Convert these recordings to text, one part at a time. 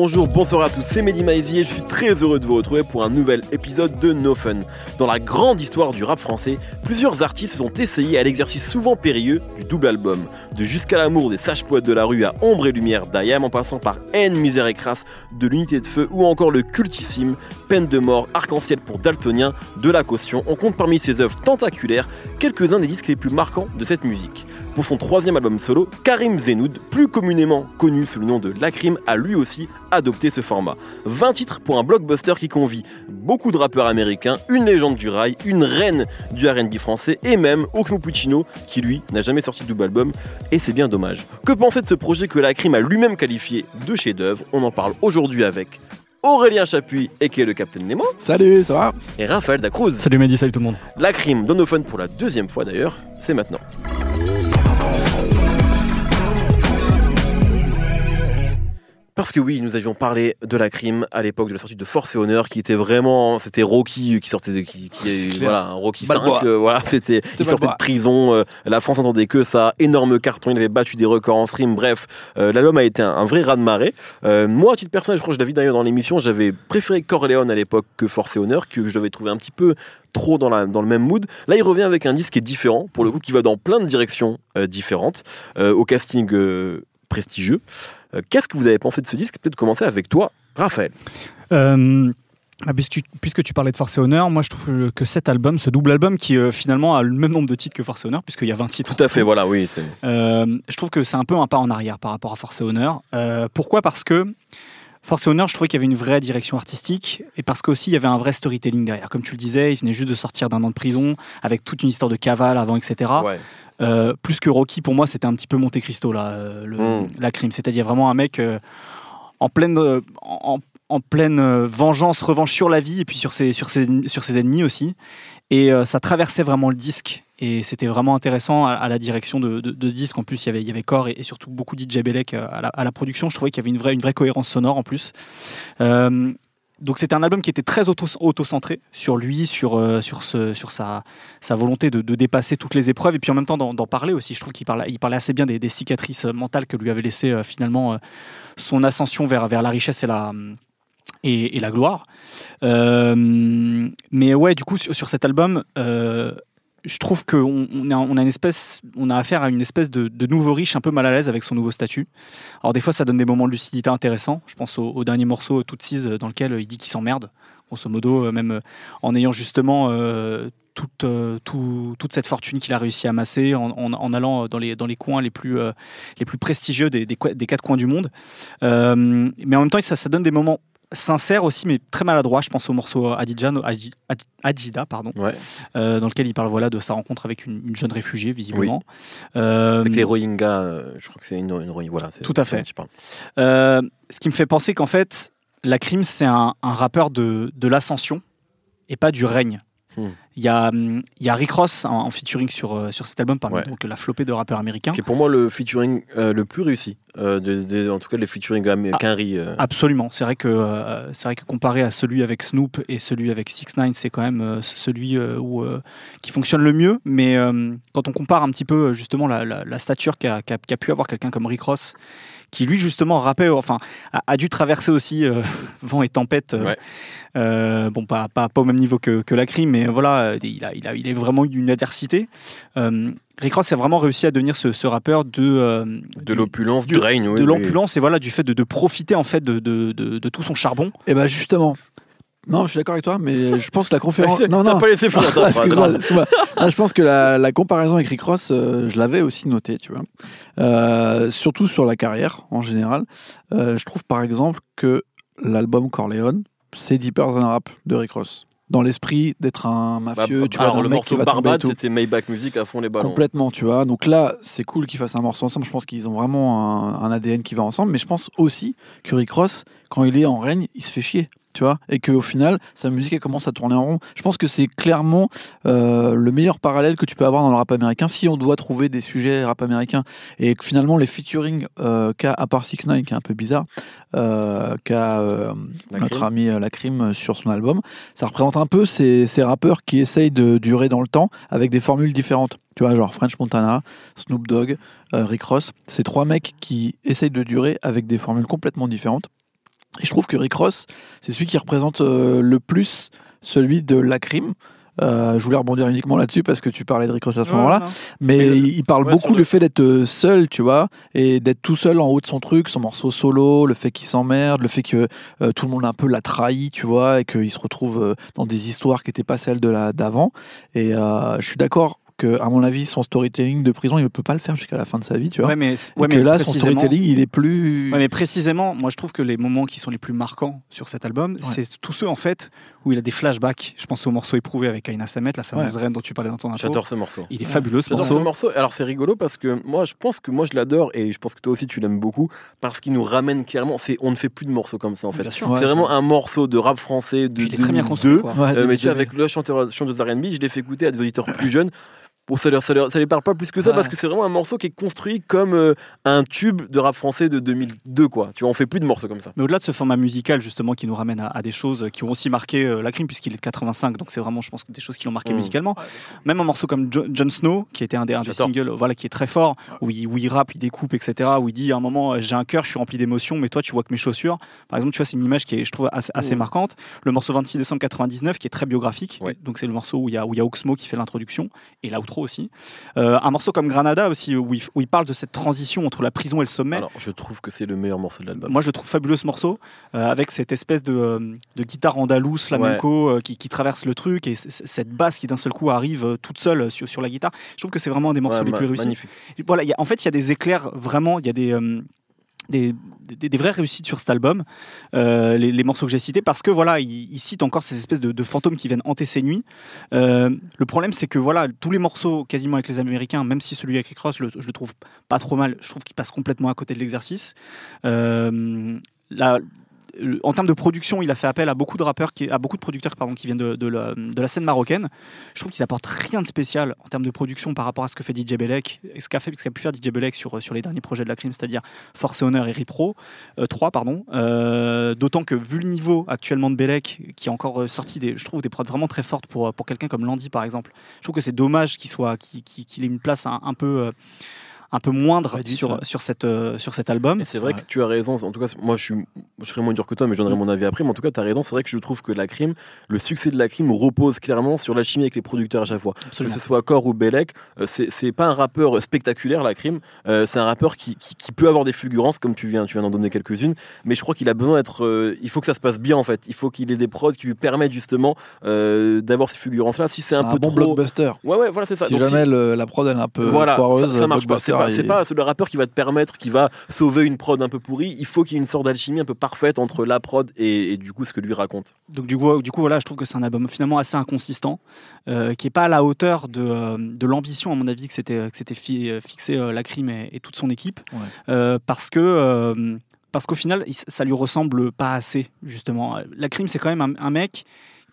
bonjour, bonsoir à tous, c'est Mehdi Maizy et je suis très heureux de vous retrouver pour un nouvel épisode de No Fun. Dans la grande histoire du rap français, plusieurs artistes se sont essayés à l'exercice souvent périlleux du double album. De Jusqu'à l'amour des sages poètes de la rue à Ombre et Lumière d'Ayam en passant par Haine, Misère et Crasse de l'Unité de Feu ou encore le cultissime Peine de mort, Arc-en-Ciel pour Daltonien de la caution, on compte parmi ses œuvres tentaculaires quelques-uns des disques les plus marquants de cette musique. Pour son troisième album solo, Karim Zenoud, plus communément connu sous le nom de Lacrim, a lui aussi adopté ce format. 20 titres pour un blockbuster qui convie beaucoup de rappeurs américains, une légende du rail, une reine du R&B français et même Oxmo Puccino qui lui n'a jamais sorti de double album et c'est bien dommage. Que penser de ce projet que Lacrim a lui-même qualifié de chef-d'œuvre? On en parle aujourd'hui avec Aurélien Chapuis, et qui est le Capitaine Nemo. Salut, ça va? Et Raphaël Dacruz. Salut Mehdi, salut tout le monde. La crime d'Onophone pour la deuxième fois d'ailleurs, c'est maintenant. Parce que oui, nous avions parlé de la crime à l'époque de la sortie de Force et Honneur, qui était vraiment, c'était Rocky qui sortait de, qui, qui voilà, un Rocky 5, euh, voilà, c'était, il sortait de prison, euh, la France entendait que ça, énorme carton, il avait battu des records en stream, bref, euh, l'album a été un, vrai raz-de-marée. moi, à titre personnel, je crois que je l'avais d'ailleurs dans l'émission, j'avais préféré Corleone à l'époque que Force et Honneur, que je devais trouver un petit peu trop dans, la, dans le même mood. Là, il revient avec un disque qui est différent, pour le coup, qui va dans plein de directions différentes, au casting prestigieux. Euh, qu'est-ce que vous avez pensé de ce disque? Peut-être commencer avec toi, Raphaël. Euh, ah, puisque, tu, parlais de Force et Honneur, moi je trouve que cet album, ce double album qui euh, finalement a le même nombre de titres que Force et Honneur, puisqu'il y a 20 titres. Tout à fait, voilà, oui. je trouve que c'est un peu un pas en arrière par rapport à Force et Honneur. pourquoi? Parce que Force et Honneur, je trouvais qu'il y avait une vraie direction artistique et parce qu'aussi il y avait un vrai storytelling derrière. Comme tu le disais, il venait juste de sortir d'un an de prison avec toute une histoire de cavale avant, etc. Ouais. Euh, plus que Rocky, pour moi, c'était un petit peu Monte Cristo, là, euh, hmm. la crime. C'est-à-dire vraiment un mec euh, en pleine, en, pleine vengeance, revanche sur la vie et puis sur ses, sur ses, sur ses ennemis aussi. Et ça traversait vraiment le disque. Et c'était vraiment intéressant à, la direction de, de, ce disque. En plus, il y avait, il y avait Core et, surtout beaucoup DJ Belek à la, à la, production. Je trouvais qu'il y avait une vraie, une vraie cohérence sonore en plus donc c'était un album qui était très auto-centré sur lui, sur, euh, sur, ce, sur sa, sa volonté de, dépasser toutes les épreuves et puis en même temps d'en parler aussi. Je trouve qu'il parlait, il parlait assez bien des, cicatrices mentales que lui avait laissé euh, finalement euh, son ascension vers, vers la richesse et la, et, la gloire. mais ouais, du coup, sur cet album, je trouve qu'on on a, une espèce, on a affaire à une espèce de, nouveau riche un peu mal à l'aise avec son nouveau statut. Alors des fois, ça donne des moments de lucidité intéressants. Je pense au, dernier morceau, Tootsies, dans lequel il dit qu'il s'emmerde, grosso modo, euh, même euh, en ayant justement euh, toute, toute cette fortune qu'il a réussi à amasser, en, allant dans les, dans les coins les plus, les plus prestigieux des, des, quatre coins du monde. mais en même temps, ça donne des moments sincère aussi, mais très maladroit. Je pense au morceau Adjida, pardon, euh, dans lequel il parle voilà, de sa rencontre avec une, jeune réfugiée, visiblement. Euh, avec les Rohingyas, euh, je crois que c'est une, une Voilà, tout à fait. Euh, ce qui me fait penser qu'en fait, la crime, c'est un, rappeur de, de l'ascension et pas du règne. Hmm. Il y, a, il y a Rick Ross en, featuring sur, sur cet album, parmi donc la flopée de rappeurs américains. Qui est pour moi le featuring euh, le plus réussi, euh, de, en tout cas les featuring. Ah, absolument, c'est vrai, que, c'est vrai que comparé à celui avec Snoop et celui avec 6 9 c'est quand même celui où, qui fonctionne le mieux. Mais quand on compare un petit peu justement la, la, stature qu'a pu avoir quelqu'un comme Rick Ross qui lui justement rappait, enfin, a, dû traverser aussi euh, vent et tempête. Euh, euh, bon, pas, pas, pas, au même niveau que, que la crime, mais voilà, il a, il a, il a vraiment eu une adversité. Rick Ross a vraiment réussi à devenir ce, ce rappeur de de l'opulence du règne, de l'opulence et voilà du fait de, de profiter en fait de, de, de, tout son charbon. Et eh ben justement, non, je suis d'accord avec toi, mais je pense que la conférence. non, non. pas laissé je pense que la, comparaison avec Rick Ross, euh, je l'avais aussi noté, tu vois. Euh, surtout sur la carrière en général. Euh, je trouve par exemple que l'album Corleone, c'est Deeper Than Rap de Rick Ross dans l'esprit d'être un mafieux. Bah, tu alors, le morceau Barbade, c'était Maybach Music à fond les ballons. Complètement, tu vois. Donc là, c'est cool qu'ils fassent un morceau ensemble. Je pense qu'ils ont vraiment un, un, ADN qui va ensemble. Mais je pense aussi que Rick Ross, quand il est en règne, il se fait chier tu vois, et qu'au final, sa musique elle commence à tourner en rond. Je pense que c'est clairement euh, le meilleur parallèle que tu peux avoir dans le rap américain si on doit trouver des sujets rap américain et que finalement les featuring euh, qu'a à part 6 9 qui est un peu bizarre, euh, qu'a euh, notre ami euh, Lacrim sur son album, ça représente un peu ces, ces rappeurs qui essayent de durer dans le temps avec des formules différentes. Tu vois, genre French Montana, Snoop Dogg, Rick Ross, ces trois mecs qui essayent de durer avec des formules complètement différentes Et je trouve que Rick Ross, c'est celui qui représente euh, le plus celui de la crime. Euh, je voulais rebondir uniquement là-dessus parce que tu parlais de Rick Ross à ce Ouais, moment-là. Mais il il parle ouais, beaucoup le fait d'être euh, seul, tu vois, et d'être tout seul en haut de son truc, son morceau solo, le fait qu'il s'emmerde, le fait que euh, tout le monde un peu l'a trahi, tu vois, et qu'il se retrouve dans des histoires qui n'étaient pas celles de la d'avant. Et euh, je suis d'accord que, à mon avis, son storytelling de prison, il ne peut pas le faire jusqu'à la fin de sa vie, tu vois. Ouais, mais, Et ouais, que mais là, son storytelling, il est plus. Ouais, mais précisément, moi je trouve que les moments qui sont les plus marquants sur cet album, c'est tous ceux en fait où il a des flashbacks. Je pense au morceau éprouvé avec Aina Samet, la fameuse reine dont tu parlais dans ton intro. J'adore ce morceau. Il est fabuleux ce J'adore morceau. ce morceau. Alors c'est rigolo parce que moi je pense que moi je l'adore et je pense que toi aussi tu l'aimes beaucoup parce qu'il nous ramène clairement. C'est on ne fait plus de morceaux comme ça en fait. Bien sûr. Ouais, c'est vraiment un morceau de rap français de il est très bien 2002. construit. Euh, mais tu avec le chanteur, chanteuse R&B, je l'ai fait écouter à des auditeurs plus jeunes. Bon, ça, leur, ça, leur- ça les parle pas plus que ça Ouais. parce que c'est vraiment un morceau qui est construit comme euh, un tube de rap français de 2002 quoi. Tu vois, on fait plus de morceaux comme ça. Mais au-delà de ce format musical justement qui nous ramène à, à des choses qui ont aussi marqué euh, la crime puisqu'il est de 85, donc c'est vraiment je pense des choses qui l'ont marqué Mm. musicalement. Même un morceau comme Jo- Jon Snow qui était un des, un des singles, voilà qui est très fort, où il, où il rappe, il découpe, etc. Où il dit à un moment euh, j'ai un cœur, je suis rempli d'émotions, mais toi tu vois que mes chaussures. Par exemple, tu vois c'est une image qui est je trouve assez, assez Mm. marquante. Le morceau 26 décembre 99 qui est très biographique, Ouais. donc c'est le morceau où il y a où il y a Oxmo qui fait l'introduction et l'outro aussi. Euh, un morceau comme Granada aussi où il, où il parle de cette transition entre la prison et le sommet. Alors, je trouve que c'est le meilleur morceau de l'album. Moi, je trouve fabuleux ce morceau, euh, avec cette espèce de, euh, de guitare andalouse, flamenco, qui, qui traverse le truc, et cette basse qui d'un seul coup arrive toute seule sur, sur la guitare. Je trouve que c'est vraiment un des morceaux Ouais, les plus réussis. Voilà, il y a- en fait, il y a des éclairs, vraiment, il y a des. Des, des- vraies réussites sur cet album, euh, les, morceaux que j'ai cités, parce que voilà, il, cite encore ces espèces de, fantômes qui viennent hanter ses nuits. Euh, le problème, c'est que voilà, tous les morceaux quasiment avec les Américains, même si celui avec Rick Ross, je le, trouve pas trop mal, je trouve qu'il passe complètement à côté de l'exercice. Euh, en termes de production, il a fait appel à beaucoup de rappeurs, à beaucoup de producteurs qui viennent de, la, scène marocaine. Je trouve qu'ils apportent rien de spécial en termes de production par rapport à ce que fait DJ Belek, ce qu'a fait, ce pu faire DJ Belek sur, sur les derniers projets de la crime, c'est-à-dire Force et Honneur et Ripro, euh, 3, pardon. Euh, D'autant que vu le niveau actuellement de Belek, qui a encore euh, sorti je trouve des prods vraiment très fortes pour, pour quelqu'un comme Landy par exemple, je trouve que c'est dommage qu'il soit, ait une place un, peu, euh, un peu moindre sur, sur, cette, euh, sur cet album. C'est vrai Ouais. que tu as raison. En tout cas, moi, je, suis, je serais moins dur que toi, mais j'en donnerai mon avis après. Mais en tout cas, tu as raison. C'est vrai que je trouve que la crime, le succès de la crime repose clairement sur la chimie avec les producteurs à chaque fois. Absolument. Que ce soit Core ou Belek, euh, c'est c'est pas un rappeur spectaculaire, la crime. Euh, c'est un rappeur qui, qui, qui peut avoir des fulgurances, comme tu viens, tu viens d'en donner quelques-unes. Mais je crois qu'il a besoin d'être. euh, il faut que ça se passe bien, en fait. Il faut qu'il ait des prods qui lui permettent justement euh, d'avoir ces fulgurances-là. Si c'est un, un peu bon trop. blockbuster. Ouais, ouais, voilà, c'est ça. Si Donc, jamais le- la prod elle est un peu voilà, foireuse, ça, ça marche pas. C'est pas, c'est pas le rappeur qui va te permettre, qui va sauver une prod un peu pourrie. Il faut qu'il y ait une sorte d'alchimie un peu parfaite entre la prod et, et du coup ce que lui raconte. Donc du coup, du coup voilà, je trouve que c'est un album finalement assez inconsistant, euh, qui est pas à la hauteur de, euh, de l'ambition à mon avis que c'était que c'était fi- fixé euh, la crime et, et toute son équipe, Ouais. Euh, parce que euh, parce qu'au final ça lui ressemble pas assez justement. La crime c'est quand même un, un mec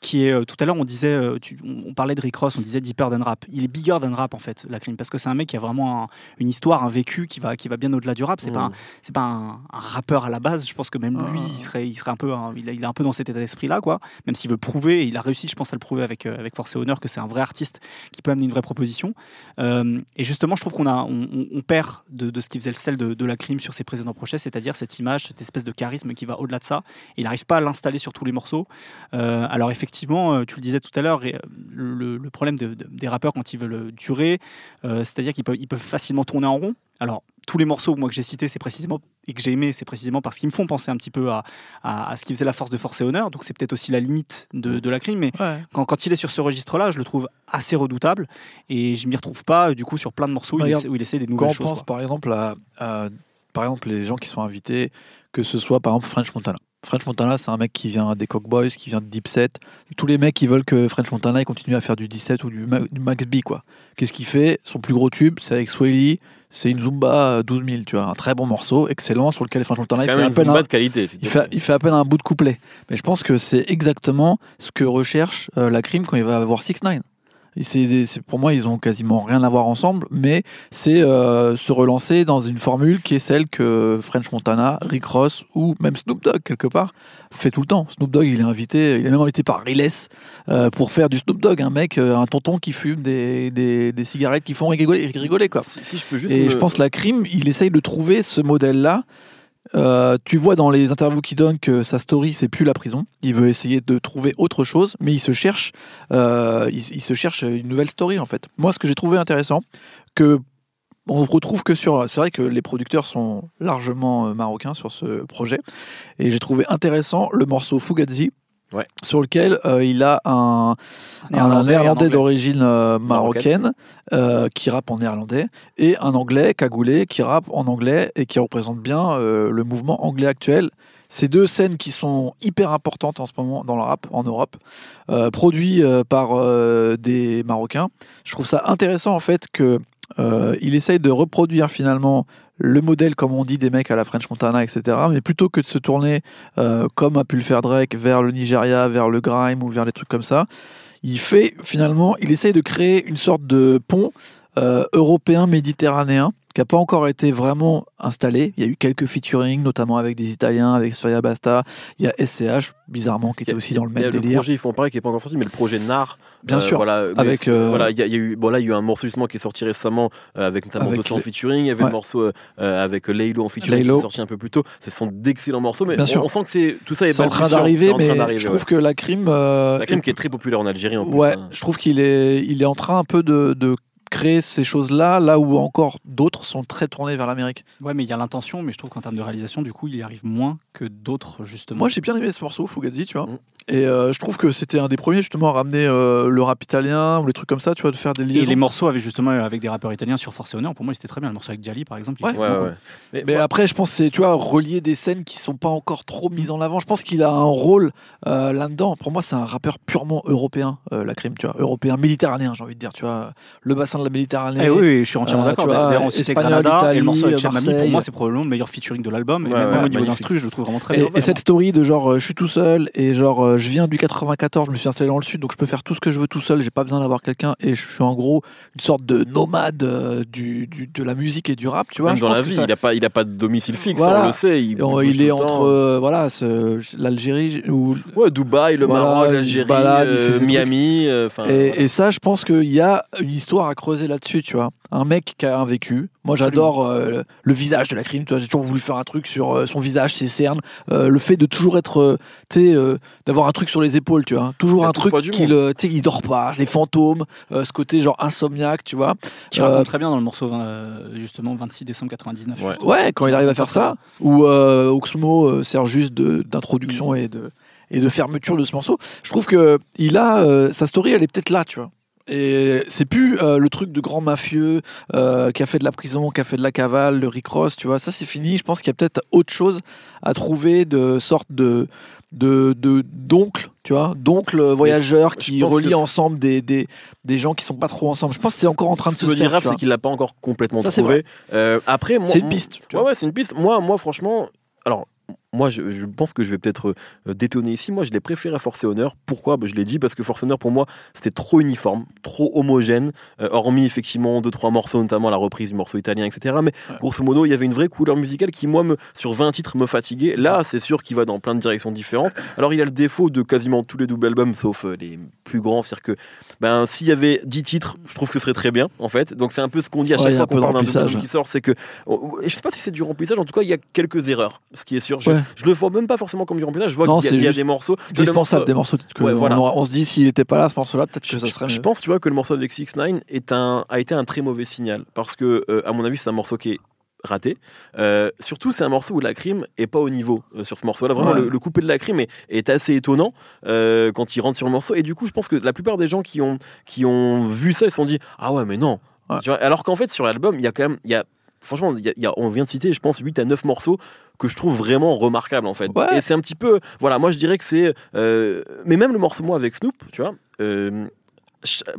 qui est euh, tout à l'heure on disait euh, tu- on on parlait de Rick Ross on disait deeper than rap il est bigger than rap en fait la crime parce que c'est un mec qui a vraiment un- une histoire un vécu qui va qui va bien au-delà du rap c'est pas un, Mm. c'est pas un, un rappeur à la base. Je pense que même lui, Ah. il serait, il serait un peu, il, est- il est un peu dans cet état d'esprit là, quoi. Même s'il veut prouver, et il a réussi, je pense, à le prouver avec euh, avec Force et Honneur que c'est un vrai artiste qui peut amener une vraie proposition. Euh, et justement, je trouve qu'on a, on, on- on perd de, de ce qui faisait le sel de, de la crime sur ses précédents projets, c'est-à-dire cette image, cette espèce de charisme qui va au-delà de ça. Et il n'arrive pas à l'installer sur tous les morceaux. Euh, alors effectivement, euh, tu le disais tout à l'heure, euh, le, le problème de- de- des rappeurs quand ils veulent durer, euh, c'est-à-dire qu'ils peuvent, ils peuvent facilement tourner en rond. Alors, tous les morceaux moi, que j'ai cités, c'est précisément et que j'ai aimé, c'est précisément parce qu'ils me font penser un petit peu à, à- à ce qui faisait la force de Force et Honneur. Donc, c'est peut-être aussi la limite de, de la crime. Mais Ouais. quand, quand il est sur ce registre-là, je le trouve assez redoutable. Et je m'y retrouve pas, du coup, sur plein de morceaux où, il, essaie, où il essaie des Quand nouvelles on choses. pense quoi. par exemple à, à- par exemple les gens qui sont invités, que ce soit par exemple French Montana. French Montana, c'est un mec qui vient des Cock Boys, qui vient de Deep Set. Tous les mecs qui veulent que French Montana continue à faire du 17 ou du, Ma- du Max B quoi. Qu'est-ce qu'il fait? Son plus gros tube, c'est avec Swaley, c'est une Zumba euh, 12 000, tu vois, un très bon morceau, excellent sur lequel French Montana il fait, même une appel zumba à, de qualité. il, fait, il fait à un bout de couplet. Mais je pense que c'est exactement ce que recherche euh, la crime quand il va avoir 6 9 c'est, c'est- pour moi, ils ont quasiment rien à voir ensemble, mais c'est euh, se relancer dans une formule qui est celle que French Montana, Rick Ross ou même Snoop Dogg quelque part fait tout le temps. Snoop Dogg, il est invité, il est même invité par Riles euh, pour faire du Snoop Dogg, un mec, euh, un tonton qui fume des, des, des cigarettes qui font rigoler, rigoler quoi. Si, si je peux juste. Et me- je pense que la crime, il essaye de trouver ce modèle-là Euh, tu vois dans les interviews qu'il donne que sa story c'est plus la prison. Il veut essayer de trouver autre chose, mais il se cherche, euh, il, se cherche une nouvelle story en fait. Moi, ce que j'ai trouvé intéressant, que on retrouve que sur. C'est vrai que les producteurs sont largement euh, marocains sur ce projet, et j'ai trouvé intéressant le morceau Fugazi. Ouais. Sur lequel euh, il a un, un Néerlandais d'origine euh, marocaine euh, qui rappe en néerlandais et un anglais cagoulé qui rappe en anglais et qui représente bien euh, le mouvement anglais actuel. Ces deux scènes qui sont hyper importantes en ce moment dans le rap en Europe, euh, produits euh, par euh, des Marocains. Je trouve ça intéressant en fait que euh, il essaye de reproduire finalement le modèle, comme on dit, des mecs à la French Montana, etc. Mais plutôt que de se tourner, euh, comme a pu le faire Drake, vers le Nigeria, vers le grime ou vers des trucs comme ça, il fait finalement, il essaye de créer une sorte de pont euh, européen méditerranéen qui n'a pas encore été vraiment installé. Il y a eu quelques featuring, notamment avec des Italiens, avec Sfaya Basta. Il y a SCH, bizarrement, qui était aussi dans le Il y a même le délire. projet Ils font pareil qui est pas encore sorti, mais le projet NAR. Bien euh, sûr. Voilà, Avec, euh, voilà, il y, a- il y a eu, bon là, il y a eu un morceau justement qui est sorti récemment euh, avec notamment Avec 200 les- featuring. Il y avait Ouais. le morceau avec Laylo en featuring Laylo. qui est sorti un peu plus tôt. Ce sont d'excellents morceaux, mais Bien on, sûr. on sent que c'est tout ça est en train d'arriver, mais je trouve ouais. que la crime. La crime qui est très populaire en Algérie en plus. Ouais, hein. je trouve qu'il est, il est en train un peu de, de créer ces choses-là, là où encore d'autres sont très tournés vers l'Amérique. Ouais, mais il y a l'intention, mais je trouve qu'en termes de réalisation, du coup, il y arrive moins que d'autres, justement. Moi, j'ai bien aimé ce morceau, Fugazi, tu vois. Mm. Et euh, je trouve que c'était un des premiers, justement, à ramener euh, le rap italien ou les trucs comme ça, tu vois, de faire des Et liaisons. les morceaux avec justement euh, avec des rappeurs italiens sur Force et Honneur, pour moi, c'était très bien. Le morceau avec Djali, par exemple. Ouais. Ouais, ouais. Mais, après, je pense que c'est, tu vois, relier des scènes qui sont pas encore trop mises en avant. Je pense qu'il a un rôle euh, là-dedans. Pour moi, c'est un rappeur purement européen, euh, la crime, tu vois. Européen, méditerranéen, j'ai envie de dire, tu vois. Le bassin de la Méditerranée. Eh oui, oui, je suis entièrement Euh, d'accord. tu vois, D'ailleurs, on citait Granada et le morceau avec Chamami, pour moi, c'est probablement le meilleur featuring de l'album. Et Ouais, même ouais, au niveau d'instru, je le trouve vraiment très Et, bien. et cette story de genre euh, je suis tout seul et genre euh, je viens du 94, je me suis installé dans le sud donc je peux faire tout ce que je veux tout seul, j'ai pas besoin d'avoir quelqu'un et je suis en gros une sorte de nomade euh, du, du- de la musique et du rap, tu vois. même je dans pense la que vie, ça- il n'a pas, il a pas de domicile fixe, Voilà. on le sait. Il, Et est entre euh, voilà ce- l'Algérie ou Ouais, Dubaï, le Maroc, l'Algérie, euh, Miami. euh, et, et ça, je pense qu'il y a une histoire à creuser là-dessus, tu vois. Un mec qui a un vécu. Moi, j'adore euh, le visage de la crime. Tu vois, j'ai toujours voulu faire un truc sur euh, son visage, ses cernes, Euh, le fait de toujours être, euh, tu sais, euh, d'avoir un truc sur les épaules, tu vois. Toujours un truc qui, le, tu sais, il dort pas, les fantômes, euh, ce côté genre insomniaque, tu vois. Qui Euh, raconte très bien dans le morceau justement 26 décembre 99. Ouais. Ouais, quand il arrive à faire ça, ou euh, Oxmo euh, sert juste de- d'introduction et de et de fermeture de ce morceau. Je trouve que il a euh, sa story, elle est peut-être là, tu vois. Et c'est plus euh, le truc de grand mafieux euh, qui a fait de la prison, qui a fait de la cavale, le Rick Ross, tu vois. Ça, c'est fini. Je pense qu'il y a peut-être autre chose à trouver de sorte de de d'oncles, tu vois, d'oncles voyageurs je qui que- ensemble des, des des gens qui sont pas trop ensemble. Je pense que c'est encore en train de se faire. C'est qu'il l'a pas encore complètement Ça, trouvé. Euh, après, moi, C'est une piste. tu Ouais, vois. ouais, c'est une piste. Moi, moi, franchement, alors. Moi, je, je pense que je vais peut-être euh, détonner ici. Moi, je l'ai préféré à Force et Honneur. Pourquoi? Bah, Je l'ai dit parce que Force et Honneur, pour moi, c'était trop uniforme, trop homogène. euh, hormis, effectivement, deux, trois morceaux, notamment la reprise du morceau italien, etc. Mais Ouais. grosso modo, il y avait une vraie couleur musicale qui, moi, me, sur 20 titres, me fatiguait. Là, c'est sûr qu'il va dans plein de directions différentes. Alors, il a le défaut de quasiment tous les doubles albums, sauf euh, les plus grands. C'est-à-dire que ben, s'il y avait 10 titres, je trouve que ce serait très bien, en fait. Donc, c'est un peu ce qu'on dit à chaque fois qu'on parle d'un album qui sort. C'est que Oh, Je sais pas si c'est du remplissage, en tout cas, il y a quelques erreurs, ce qui est sûr. Je, Ouais. je le vois même pas forcément comme du remplissage, je vois qu'il y y a des morceaux. Dispensable des morceaux que Ouais, on, voilà. on se dit s'il était pas là ce morceau là peut-être que Je, ça serait je mieux. pense, tu vois, que le morceau avec 6 9 est un, a été un très mauvais signal. Parce que, euh, à mon avis, c'est un morceau qui est raté. Euh, surtout, c'est un morceau où la crime est pas au niveau euh, sur ce morceau-là. Vraiment, Ouais. le, le coupé de la crime est, est assez étonnant euh, quand il rentre sur le morceau. Et du coup, je pense que la plupart des gens qui ont, qui ont vu ça, ils se sont dit Ah ouais, mais non. Ouais. Vois, alors qu'en fait, sur l'album, il y a quand même. Il y a, franchement, il y a- il y a- on vient de citer, je pense, 8 à 9 morceaux que je trouve vraiment remarquables, en fait. Ouais. Et c'est un petit peu. Voilà, moi, je dirais que c'est. euh, mais même le morceau, moi, avec Snoop, tu vois. euh,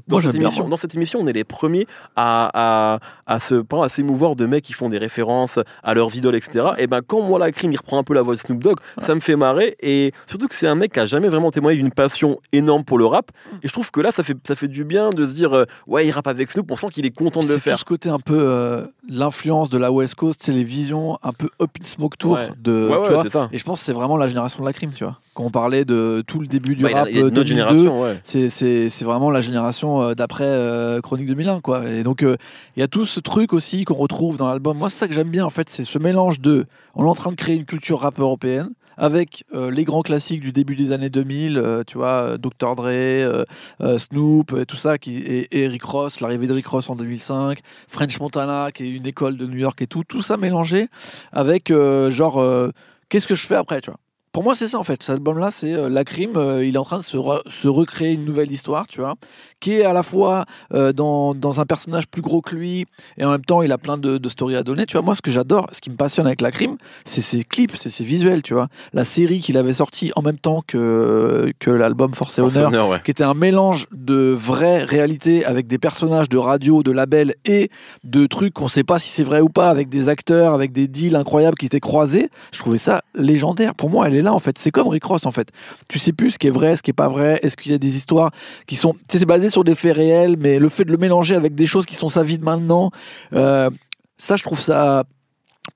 dans, Moi, cette émission, moi. dans cette émission, on est les premiers à, à, à se pas à s'émouvoir de mecs qui font des références à leurs idoles, etc. Et ben quand moi la crime il reprend un peu la voix de Snoop Dogg, ça me fait marrer et surtout que c'est un mec qui a jamais vraiment témoigné d'une passion énorme pour le rap. Mm. Et je trouve que là ça fait ça fait du bien de se dire euh, ouais il rappe avec Snoop, on sent qu'il est content de le C'est tout faire. ce côté un peu euh, l'influence de la West Coast, c'est les visions un peu Up in Smoke Tour Ouais. de Ouais, tu vois. ça. Et je pense que c'est vraiment la génération de la crime, tu vois. Quand on parlait de tout le début du Bah, rap euh, notre 2002, génération, c'est vraiment la génération euh, d'après euh, Chronique 2001, quoi. Et donc, euh, il y a tout ce truc aussi qu'on retrouve dans l'album. Moi, c'est ça que j'aime bien, en fait, c'est ce mélange de. On est en train de créer une culture rap européenne avec les grands classiques du début des années 2000, euh, tu vois, Dr. Dre, Snoop, et tout ça, qui, et, et Ross, l'arrivée de Rick Ross en 2005, French Montana, qui est une école de New York et tout, tout ça mélangé avec genre, qu'est-ce que je fais après, tu vois. Pour moi, c'est ça en fait. Cet album-là, c'est euh, la crime. euh, il est en train de se, re- se recréer une nouvelle histoire, tu vois, qui est à la fois euh, dans, dans un personnage plus gros que lui et en même temps, il a plein de, de stories à donner. Tu vois, moi, ce que j'adore, ce qui me passionne avec la crime, c'est ses clips, c'est ses visuels, tu vois. La série qu'il avait sortie en même temps que, que l'album Force et Force Honneur, Honneur, ouais. qui était un mélange de vraie réalité avec des personnages de radio, de labels et de trucs qu'on sait pas si c'est vrai ou pas, avec des acteurs, avec des deals incroyables qui étaient croisés. Je trouvais ça légendaire. Pour moi, elle est là en fait. C'est comme Rick Ross en fait. Tu sais plus ce qui est vrai, ce qui est pas vrai. Est-ce qu'il y a des histoires qui sont, tu c'est basé sur des faits réels, mais le fait de le mélanger avec des choses qui sont sa vie de maintenant, euh, ça, je trouve ça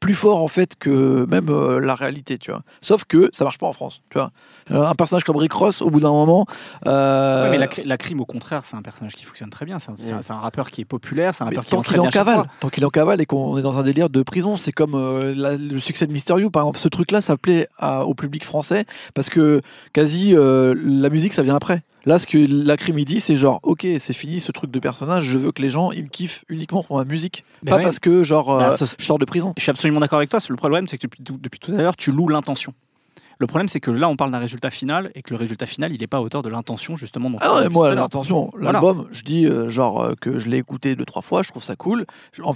plus fort en fait que même euh, la réalité, tu vois. Sauf que ça marche pas en France, tu vois. Euh, Un personnage comme Rick Ross, au bout d'un moment, euh, Ouais, mais la, cri- la crime, au contraire, c'est un personnage qui fonctionne très bien. C'est un, Mm. un rappeur qui est populaire, c'est un Mais rappeur qui tant qu'il en cavale, tant qu'il est en cavale et qu'on est dans un délire de prison, c'est comme euh, la- le succès de Mister You, par exemple. Ce truc-là, ça plaît à- au public français parce que quasi la musique, ça vient après. Là, ce que la crime il dit, c'est genre, ok, c'est fini ce truc de personnage. Je veux que les gens ils me kiffent uniquement pour ma musique, pas ouais. parce que genre Bah, euh, je sors de prison. Je suis absolument d'accord avec toi. Le problème, c'est que depuis depuis tout à l'heure, tu loues l'intention. Le problème, c'est que là, on parle d'un résultat final et que le résultat final, il n'est pas à hauteur de l'intention, justement. dont Ah ouais, moi, l'intention, Voilà. l'album, je dis euh, genre euh, que je l'ai écouté deux, trois fois, je trouve ça cool.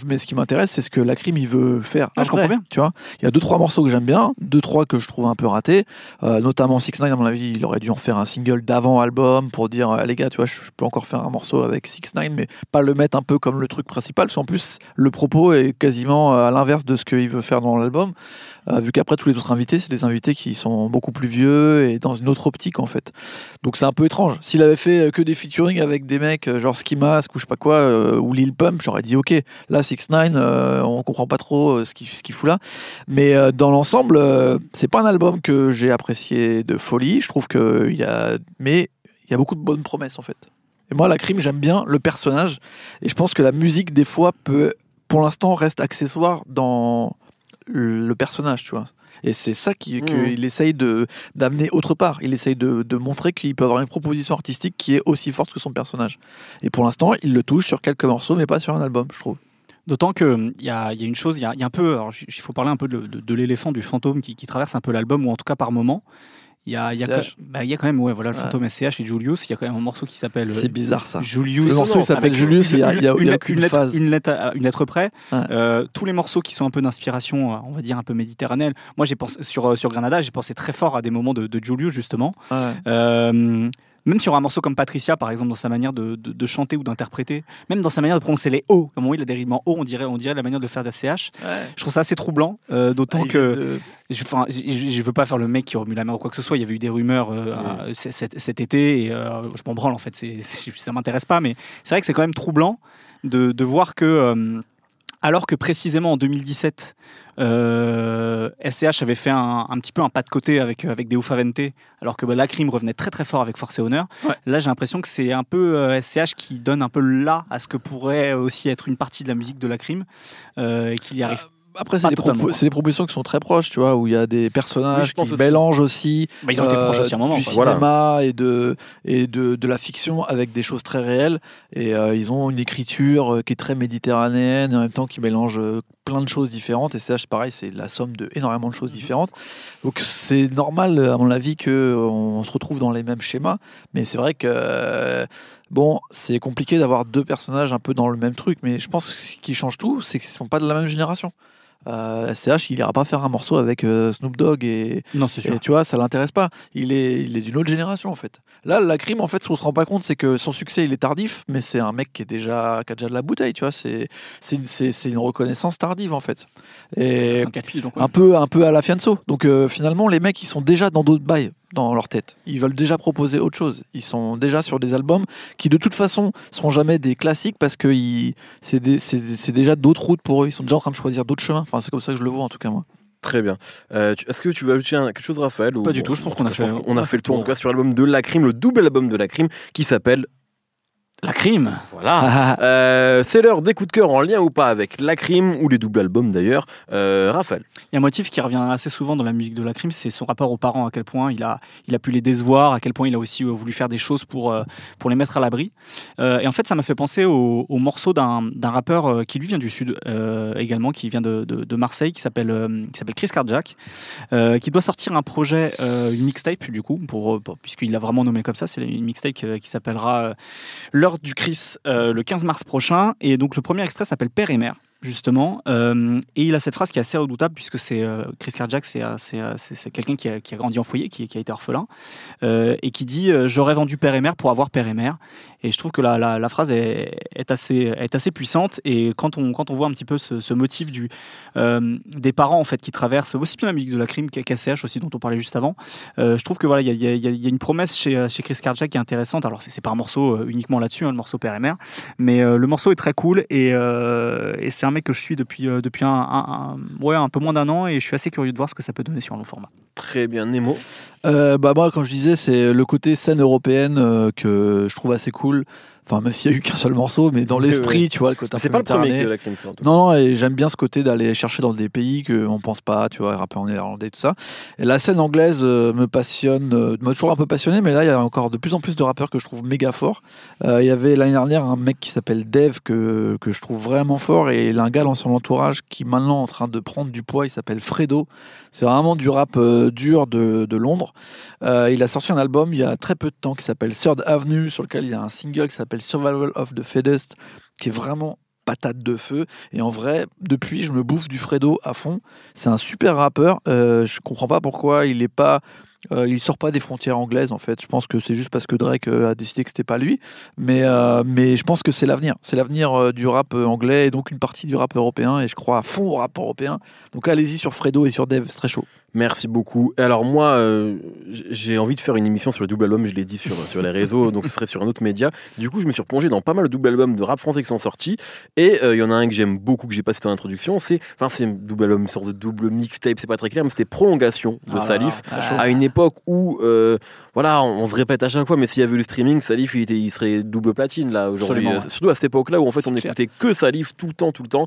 Mais ce qui m'intéresse, c'est ce que la crime il veut faire. Ah, je comprends bien. Tu vois, il y a deux, trois morceaux que j'aime bien, deux, trois que je trouve un peu ratés, euh, notamment 6 9 à mon avis, il aurait dû en faire un single d'avant album pour dire, les gars, tu vois, je, peux encore faire un morceau avec 6 9 mais pas le mettre un peu comme le truc principal, parce qu'en plus, le propos est quasiment à l'inverse de ce qu'il veut faire dans l'album. Euh, vu qu'après tous les autres invités, c'est des invités qui sont beaucoup plus vieux et dans une autre optique en fait. Donc c'est un peu étrange. S'il avait fait euh, que des featuring avec des mecs euh, genre Ski Mask ou je sais pas quoi, ou Lil Pump, j'aurais dit ok, là 6 9 euh, on comprend pas trop ce qu'il qu'il fout là. Mais dans l'ensemble, c'est pas un album que j'ai apprécié de folie. Je trouve que il y a, mais il y a beaucoup de bonnes promesses en fait. Et moi, la crime, j'aime bien le personnage et je pense que la musique des fois peut, pour l'instant, reste accessoire dans le personnage, tu vois. Et c'est ça qu'il Mhm. qu'il essaye de d'amener autre part. Il essaye de, de montrer qu'il peut avoir une proposition artistique qui est aussi forte que son personnage. Et pour l'instant, il le touche sur quelques morceaux, mais pas sur un album, je trouve. D'autant qu'il y a, il y a une chose, il y a, y un peu, alors, il faut parler un peu de, de- de l'éléphant, du fantôme qui, qui traverse un peu l'album, ou en tout cas par moment. Il y a, il y a, SCH. quand, bah, il y a quand même, ouais, voilà, le Ouais. fantôme SCH et Julius. Il y a quand même un morceau qui s'appelle. C'est bizarre, ça. Julius. Le morceau, s'appelle Julius, il y a- il y a- une, lettre, phase. une lettre, à- une lettre près. Ouais. Euh, tous les morceaux qui sont un peu d'inspiration, euh, on va dire un peu méditerranéenne. Moi, j'ai pensé sur euh, sur Granada, j'ai pensé très fort à des moments de, de Julius justement. Ouais. Euh, même sur un morceau comme Patricia, par exemple, dans sa manière de, de- de chanter ou d'interpréter, même dans sa manière de prononcer les O, comme il a des rimes en O, on dirait, on dirait la manière de faire d'ACH. Je trouve ça assez troublant, euh, d'autant Ah, il que de- je, je, veux pas faire le mec qui remue la main ou quoi que ce soit. Il y avait eu des rumeurs euh, à- c- cet, cet été et euh, je m'en branle en fait. C'est, c'est- ça m'intéresse pas, mais c'est vrai que c'est quand même troublant de, de voir que, euh, alors que précisément en 2017, euh, SCH avait fait un, un petit peu un pas de côté avec, avec Deo Favente, alors que bah, la crime revenait très très fort avec Force et Honneur. Ouais. Là, j'ai l'impression que c'est un peu euh, SCH qui donne un peu là à ce que pourrait aussi être une partie de la musique de la crime euh, et qu'il y arrive. Après, c'est des, propositions qui sont très proches, tu vois, où il y a des personnages qui aussi. mélangent aussi Bah, ils ont été proches aussi à un moment. du quoi. Voilà. cinéma et, de, et de, de la fiction avec des choses très réelles. Et euh, ils ont une écriture euh, qui est très méditerranéenne et en même temps qui mélange euh, plein de choses différentes. Et ça, c'est pareil, c'est la somme de énormément de choses différentes. Donc c'est normal, à mon avis, qu'on se retrouve dans les mêmes schémas. Mais c'est vrai que, euh, bon, c'est compliqué d'avoir deux personnages un peu dans le même truc. Mais je pense que ce qui change tout, c'est qu'ils ne sont pas de la même génération. Euh, SCH, il ira pas faire un morceau avec euh, Snoop Dogg et, Non, sûr. et tu vois, ça l'intéresse pas. Il est, il est d'une autre génération en fait. Là, la crime, en fait, ce qu'on se rend pas compte, c'est que son succès, il est tardif, mais c'est un mec qui est déjà, qui a déjà de la bouteille, tu vois. C'est, c'est une, une reconnaissance tardive en fait. Et 34 piges, donc, ouais. un peu, un peu à la Fianso. Donc euh, finalement, les mecs, ils sont déjà dans d'autres bails dans leur tête. Ils veulent déjà proposer autre chose. Ils sont déjà sur des albums qui, de toute façon, seront jamais des classiques parce que c'est, déjà d'autres routes pour eux. Ils sont déjà en train de choisir d'autres chemins. Enfin, c'est comme ça que je le vois en tout cas moi. Très bien. Euh, Est-ce que tu veux ajouter un- quelque chose, Raphaël ou- Pas du tout, je pense en qu'on a fait- a fait le tour en tout cas sur l'album de La Crime, le double album de La Crime, qui s'appelle La crime. Voilà. Euh, c'est l'heure des coups de cœur en lien ou pas avec la crime ou les doubles albums d'ailleurs. Euh, Raphaël. Il y a un motif qui revient assez souvent dans la musique de la crime, c'est son rapport aux parents, à quel point il a, il a pu les décevoir, à quel point il a aussi euh, voulu faire des choses pour, pour les mettre à l'abri. Euh, et en fait, ça m'a fait penser au, au morceau d'un rappeur qui lui vient du Sud également, qui vient de, de, de Marseille, qui s'appelle Chris Carjack, qui doit sortir un projet, une mixtape du coup, pour, pour- puisqu'il l'a vraiment nommé comme ça, c'est une mixtape qui, qui s'appellera du Chris euh, le 15 mars prochain. Et donc le premier extrait s'appelle Père et Mère justement. Euh, et il a cette phrase qui est assez redoutable, puisque c'est euh, Chris Carjack, c'est euh, c'est, c'est- quelqu'un qui a, qui a grandi en foyer, qui, a été orphelin, et qui dit J'aurais vendu père et mère pour avoir père et mère. Et je trouve que la, la, phrase est, assez, est assez puissante. Et quand on, quand on voit un petit peu ce, motif du, des parents en fait, qui traversent aussi bien la musique de la crime KCH aussi, dont on parlait juste avant, je trouve que voilà, il y, a- y y a une promesse chez, chez Chris Carjack qui est intéressante. Alors, c'est pas un morceau uniquement là-dessus, hein, le morceau père et mère, mais le morceau est très cool et, et c'est un mec que je suis depuis, euh, depuis un, un- un- ouais, un peu moins d'un an et je suis assez curieux de voir ce que ça peut donner sur un long format. Très bien, Nemo. Euh, bah moi, comme je disais, c'est le côté scène européenne euh, que je trouve assez cool. Enfin, même s'il y a eu qu'un seul morceau, mais dans l'esprit, oui. tu vois, le côté C'est pas le premier de la cas. Non, non, et j'aime bien ce côté d'aller chercher dans des pays qu'on pense pas, tu vois, rapper en néerlandais, tout ça. Et la scène anglaise euh, me passionne, euh, m'a toujours un peu passionné, mais là, il y a encore de plus en plus de rappeurs que je trouve méga forts. Euh, Il y avait l'année dernière un mec qui s'appelle Dev que, que je trouve vraiment fort, et il a un gars dans son entourage qui maintenant est en train de prendre du poids, il s'appelle Fredo. C'est vraiment du rap euh, dur de, Londres. Euh, il a sorti un album il y a très peu de temps qui s'appelle Third Avenue, sur lequel il y a un single qui s'appelle Survival of the Fittest, qui est vraiment patate de feu. Et en vrai, depuis, je me bouffe du Fredo à fond. C'est un super rappeur. Euh, je comprends pas pourquoi il est pas. Euh, il sort pas des frontières anglaises en fait. Je pense que c'est juste parce que Drake euh, a décidé que c'était pas lui. Mais, euh, mais je pense que c'est l'avenir. C'est l'avenir euh, du rap anglais et donc une partie du rap européen. Et je crois à fond au rap européen. Donc allez-y sur Fredo et sur Dev, c'est très chaud. Merci beaucoup. Et alors moi, euh, j'ai envie de faire une émission sur le double album, je l'ai dit sur, sur les réseaux, donc ce serait sur un autre média. Du coup, je me suis replongé dans pas mal de double albums de rap français qui sont sortis. Et euh, il y en a un que j'aime beaucoup, que j'ai pas cité en introduction, c'est enfin c'est un double album, une sorte de double mixtape, c'est pas très clair, mais c'était Prolongation de Ah Salif. là. À une époque où, euh, voilà, on, on se répète à chaque fois, mais s'il y avait eu le streaming, Salif, il, était, il serait double platine là aujourd'hui. Surtout à cette époque-là où en fait on clair. écoutait que Salif tout le temps, tout le temps.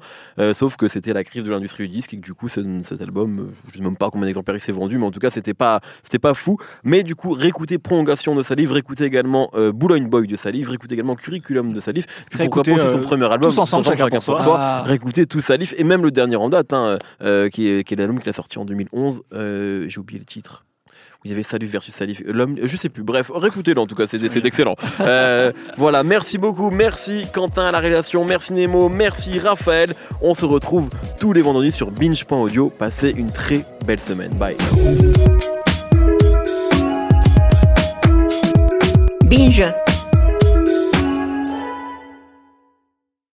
Sauf que c'était la crise de l'industrie du disque et que du coup cet, album, je sais même pas combien d'exemplaires il s'est vendu, mais en tout cas c'était pas c'était pas fou. Mais du coup réécouter Prolongation de Salif, réécouter également euh, Boulogne Boy de Salif, réécouter également Curriculum de Salif, puis pourquoi pas aussi son euh, premier album, tous ensemble, chacun pour soi. Ah. réécouter tout Salif et même le dernier en date, hein, euh, qui est, qui est l'album qu'il a sorti en 2011. euh, J'ai oublié le titre. Où il y avait Salif versus Salif. L'homme, je sais plus. Bref, réécoutez-le en tout cas, c'est c'est excellent. Euh, voilà, merci beaucoup. Merci Quentin à la réalisation. Merci Nemo. Merci Raphaël. On se retrouve tous les vendredis sur binge.audio. Passez une très belle semaine. Bye. Binge.